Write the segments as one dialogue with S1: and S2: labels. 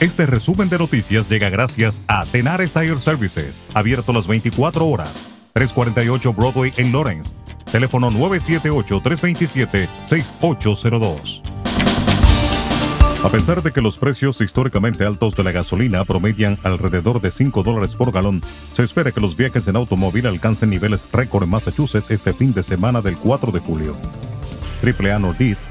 S1: Este resumen de noticias llega gracias a Tenar Tire Services, abierto las 24 horas. 348 Broadway en Lawrence. Teléfono 978-327-6802. A pesar de que los precios históricamente altos de la gasolina promedian alrededor de 5 dólares por galón, se espera que los viajes en automóvil alcancen niveles récord en Massachusetts este fin de semana del 4 de julio. AAA Northeast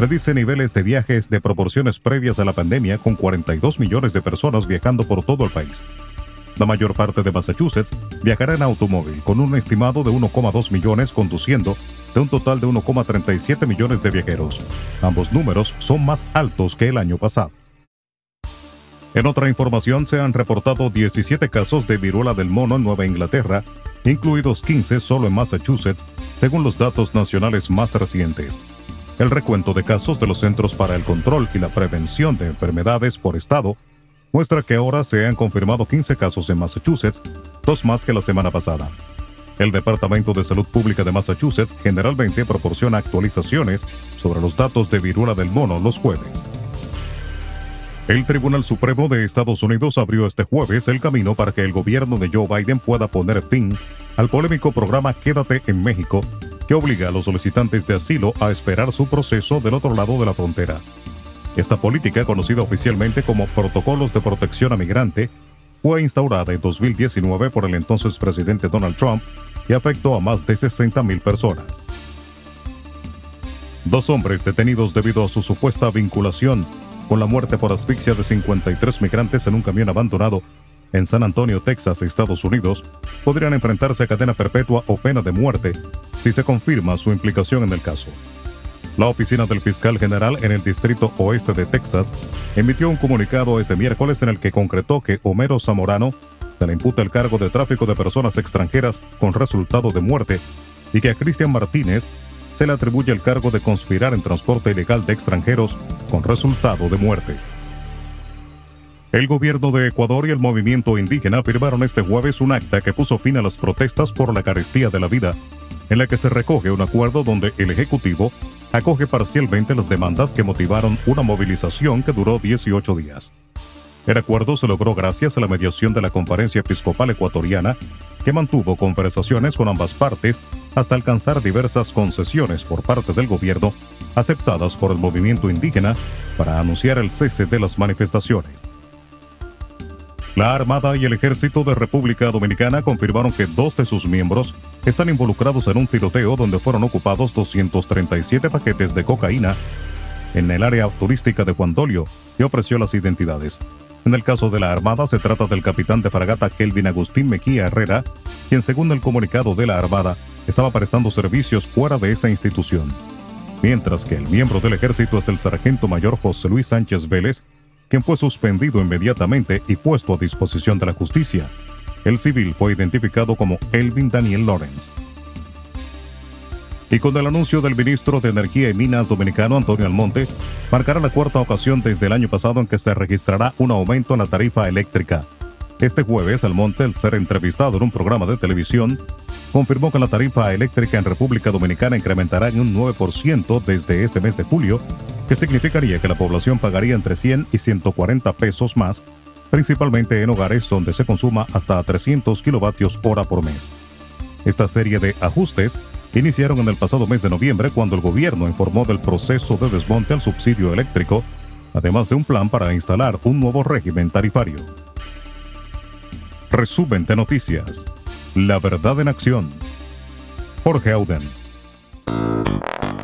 S1: predice niveles de viajes de proporciones previas a la pandemia con 42 millones de personas viajando por todo el país. La mayor parte de Massachusetts viajará en automóvil, con un estimado de 1,2 millones conduciendo, de un total de 1,37 millones de viajeros. Ambos números son más altos que el año pasado. En otra información, se han reportado 17 casos de viruela del mono en Nueva Inglaterra, incluidos 15 solo en Massachusetts, según los datos nacionales más recientes. El recuento de casos de los Centros para el Control y la Prevención de Enfermedades por Estado muestra que ahora se han confirmado 15 casos en Massachusetts, dos más que la semana pasada. El Departamento de Salud Pública de Massachusetts generalmente proporciona actualizaciones sobre los datos de viruela del mono los jueves. El Tribunal Supremo de Estados Unidos abrió este jueves el camino para que el gobierno de Joe Biden pueda poner fin al polémico programa Quédate en México que obliga a los solicitantes de asilo a esperar su proceso del otro lado de la frontera. Esta política, conocida oficialmente como Protocolos de Protección a Migrante, fue instaurada en 2019 por el entonces presidente Donald Trump y afectó a más de 60.000 personas. Dos hombres detenidos debido a su supuesta vinculación con la muerte por asfixia de 53 migrantes en un camión abandonado en San Antonio, Texas, Estados Unidos, podrían enfrentarse a cadena perpetua o pena de muerte si se confirma su implicación en el caso. La oficina del fiscal general en el Distrito Oeste de Texas emitió un comunicado este miércoles en el que concretó que Homero Zamorano se le imputa el cargo de tráfico de personas extranjeras con resultado de muerte y que a Cristian Martínez se le atribuye el cargo de conspirar en transporte ilegal de extranjeros con resultado de muerte. El gobierno de Ecuador y el movimiento indígena firmaron este jueves un acta que puso fin a las protestas por la carestía de la vida, en la que se recoge un acuerdo donde el Ejecutivo acoge parcialmente las demandas que motivaron una movilización que duró 18 días. El acuerdo se logró gracias a la mediación de la Conferencia Episcopal Ecuatoriana, que mantuvo conversaciones con ambas partes hasta alcanzar diversas concesiones por parte del gobierno aceptadas por el movimiento indígena para anunciar el cese de las manifestaciones. La Armada y el Ejército de República Dominicana confirmaron que dos de sus miembros están involucrados en un tiroteo donde fueron ocupados 237 paquetes de cocaína en el área turística de Juan Dolio, que ofreció las identidades. En el caso de la Armada se trata del capitán de fragata Kelvin Agustín Mejía Herrera, quien según el comunicado de la Armada estaba prestando servicios fuera de esa institución. Mientras que el miembro del ejército es el sargento mayor José Luis Sánchez Vélez, quien fue suspendido inmediatamente y puesto a disposición de la justicia. El civil fue identificado como Elvin Daniel Lawrence. Y con el anuncio del ministro de Energía y Minas dominicano Antonio Almonte, marcará la cuarta ocasión desde el año pasado en que se registrará un aumento en la tarifa eléctrica. Este jueves, Almonte, al ser entrevistado en un programa de televisión, confirmó que la tarifa eléctrica en República Dominicana incrementará en un 9% desde este mes de julio que significaría que la población pagaría entre 100 y 140 pesos más, principalmente en hogares donde se consuma hasta 300 kilovatios hora por mes. Esta serie de ajustes iniciaron en el pasado mes de noviembre cuando el gobierno informó del proceso de desmonte al subsidio eléctrico, además de un plan para instalar un nuevo régimen tarifario. Resumen de noticias. La verdad en acción. Jorge Auden.